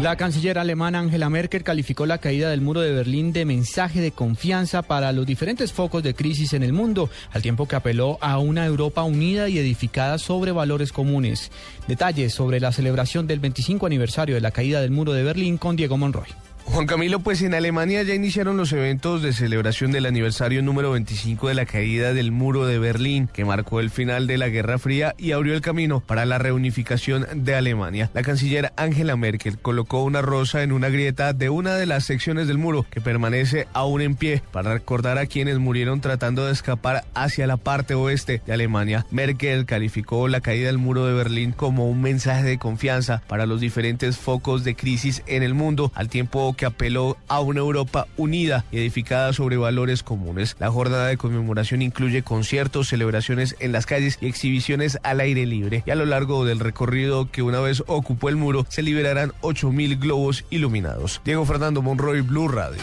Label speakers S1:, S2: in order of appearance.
S1: La canciller alemana Angela Merkel calificó la caída del muro de Berlín de mensaje de confianza para los diferentes focos de crisis en el mundo, al tiempo que apeló a una Europa unida y edificada sobre valores comunes. Detalles sobre la celebración del 25 aniversario de la caída del muro de Berlín con Diego Monroy.
S2: Juan Camilo, pues en Alemania ya iniciaron los eventos de celebración del aniversario número 25 de la caída del muro de Berlín, que marcó el final de la Guerra Fría y abrió el camino para la reunificación de Alemania. La canciller Angela Merkel colocó una rosa en una grieta de una de las secciones del muro que permanece aún en pie para recordar a quienes murieron tratando de escapar hacia la parte oeste de Alemania. Merkel calificó la caída del muro de Berlín como un mensaje de confianza para los diferentes focos de crisis en el mundo, al tiempo que apeló a una Europa unida y edificada sobre valores comunes. La jornada de conmemoración incluye conciertos, celebraciones en las calles y exhibiciones al aire libre. Y a lo largo del recorrido que una vez ocupó el muro, se liberarán 8.000 globos iluminados. Diego Fernando Monroy, Blue Radio.